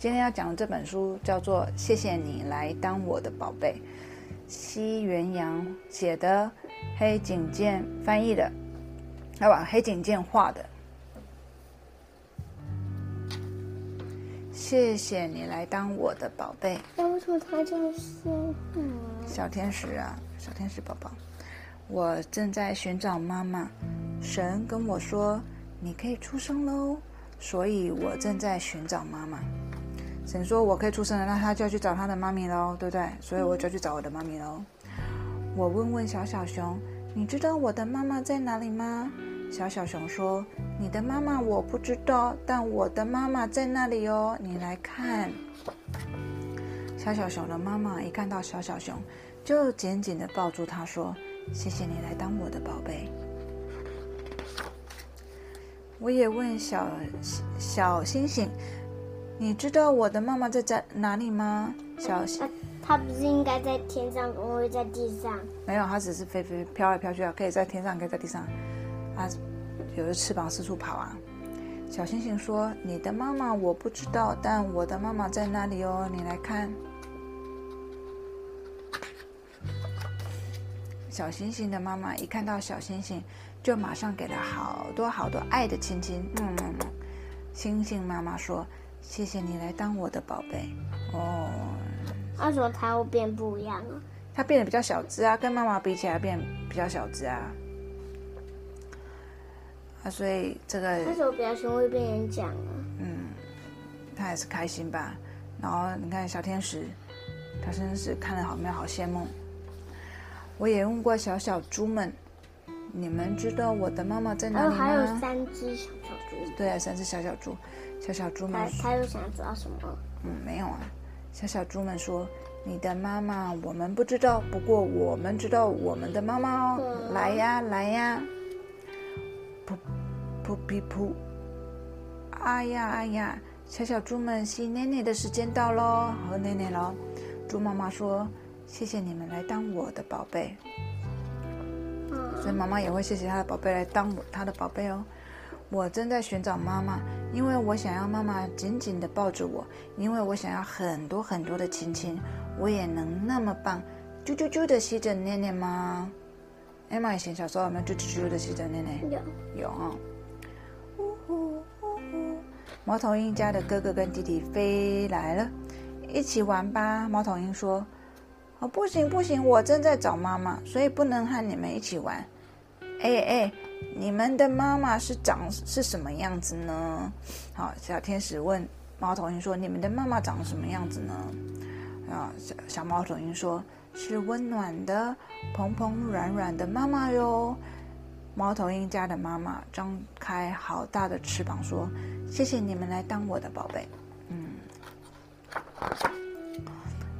今天要讲的这本书叫做《谢谢你来当我的宝贝》，西元阳写的，黑井健翻译的，好吧，黑井健画的。谢谢你来当我的宝贝。那为他就是嗯小天使啊，小天使宝宝，我正在寻找妈妈。神跟我说，你可以出生喽，所以我正在寻找妈妈。神说我可以出生了，那他就要去找他的妈咪喽，对不对？所以我就要去找我的妈咪喽。我问问小小熊，你知道我的妈妈在哪里吗？小小熊说：“你的妈妈我不知道，但我的妈妈在那里哦，你来看。”小小熊的妈妈一看到小小熊，就紧紧的抱住它，说：“谢谢你来当我的宝贝。”我也问小小星星：“你知道我的妈妈在在哪里吗？”小星那他不是应该在天上，怎么会在地上？没有，它只是飞飞飘来飘去啊，可以在天上，可以在地上。啊有着翅膀四处跑啊。小星星说：“你的妈妈我不知道，但我的妈妈在那里哦，你来看。”小星星的妈妈一看到小星星，就马上给了好多好多爱的亲亲。嗯嗯嗯。星星妈妈说：“谢谢你来当我的宝贝。”哦，为什么它会变不一样啊？它变得比较小只啊，跟妈妈比起来变比较小只啊。啊，所以这个为什么表情会变成这样啊？嗯，他也是开心吧。然后你看小天使，他真是看了好没有好羡慕。我也问过小小猪们，你们知道我的妈妈在哪里吗？还有三只小小猪。对啊，三只小小猪，小小猪们他。他又想知道什么？嗯，没有啊。小小猪们说：“你的妈妈我们不知道，不过我们知道我们的妈妈哦。嗯来呀，来呀！噗噗哔噗！哎呀哎呀！小小猪们吸奶奶的时间到喽，喝奶奶喽。猪妈妈说：“谢谢你们来当我的宝贝。”嗯，所以妈妈也会谢谢她的宝贝来当我她的宝贝哦。我正在寻找妈妈，因为我想要妈妈紧紧地抱着我，因为我想要很多很多的亲亲，我也能那么棒，啾啾啾的吸着念念吗？艾玛以前小时候有没有啾啾啾的吸着念念？有有啊、呜呼呜呼，猫头鹰家的哥哥跟弟弟飞来了，一起玩吧。猫头鹰说：“哦，不行不行，我正在找妈妈，所以不能和你们一起玩。”哎哎，你们的妈妈是长是什么样子呢？好，小天使问猫头鹰说：“你们的妈妈长什么样子呢？”啊，小小猫头鹰说：“是温暖的、蓬蓬软软的妈妈哟。”猫头鹰家的妈妈张开好大的翅膀说：“谢谢你们来当我的宝贝。”嗯，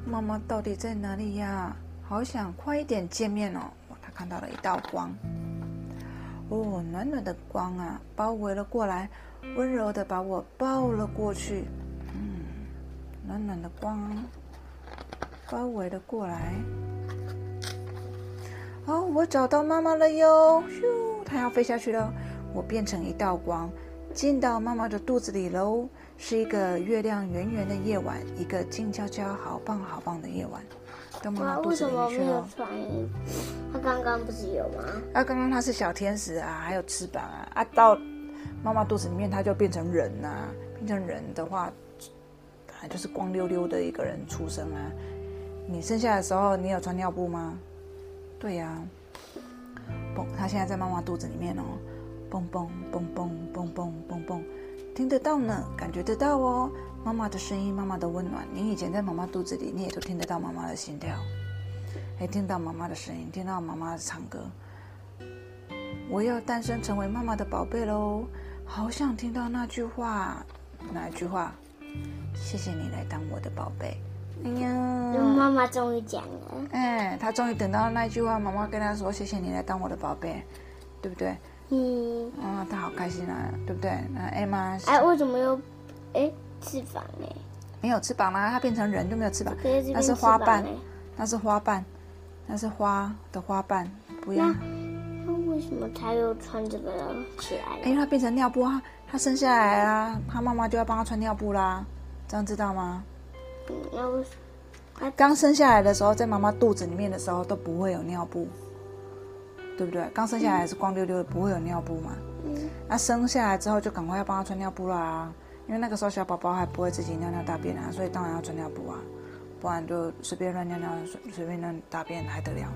妈妈到底在哪里呀？好想快一点见面哦！哇他看到了一道光。哦，暖暖的光啊，包围了过来，温柔的把我抱了过去。嗯，暖暖的光包围了过来。哦，我找到妈妈了哟！咻，它要飞下去了。我变成一道光，进到妈妈的肚子里喽。是一个月亮圆圆的夜晚，一个静悄悄、好棒好棒的夜晚。到妈，妈肚子为什么没有里去了。刚刚不是有吗？啊，刚刚它是小天使啊，还有翅膀啊，啊，到妈妈肚子里面它就变成人呐、变成人的话，本来就是光溜溜的一个人出生啊。你生下来的时候，你有穿尿布吗？对呀、蹦，它现在在妈妈肚子里面哦，蹦蹦蹦蹦蹦蹦蹦蹦，听得到呢，感觉得到哦。妈妈的声音，妈妈的温暖，你以前在妈妈肚子里，你也都听得到妈妈的心跳。还听到妈妈的声音，听到妈妈的唱歌。我要诞生成为妈妈的宝贝喽！好想听到那句话，哪一句话？谢谢你来当我的宝贝。哎呀，妈妈终于讲了，哎，他终于等到那句话，妈妈跟他说：“谢谢你来当我的宝贝，对不对？”嗯，啊、他好开心啊，对不对？那艾玛哎，为什么又哎翅膀呢？没有翅膀啦、它变成人就没有翅膀那是花瓣那是花瓣，那是花的花瓣，不要。那为什么他又穿这个起来了？因为他变成尿布啊，他生下来啊，他妈妈就要帮他穿尿布啦，这样知道吗？嗯，那为什刚生下来的时候，在妈妈肚子里面的时候都不会有尿布，对不对？刚生下来是光溜溜的，不会有尿布嘛。嗯那、生下来之后就赶快要帮他穿尿布啦，因为那个时候小宝宝还不会自己尿尿大便啊，所以当然要穿尿布啊，不然就随便乱尿尿、随随便乱大便还得了，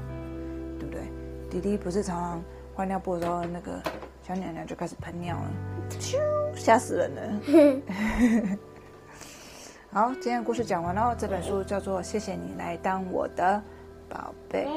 对不对？弟弟不是常常换尿布的时候，那个小鸟鸟就开始喷尿了，咻，吓死人了。好，今天的故事讲完了，这本书叫做《谢谢你来当我的宝贝》。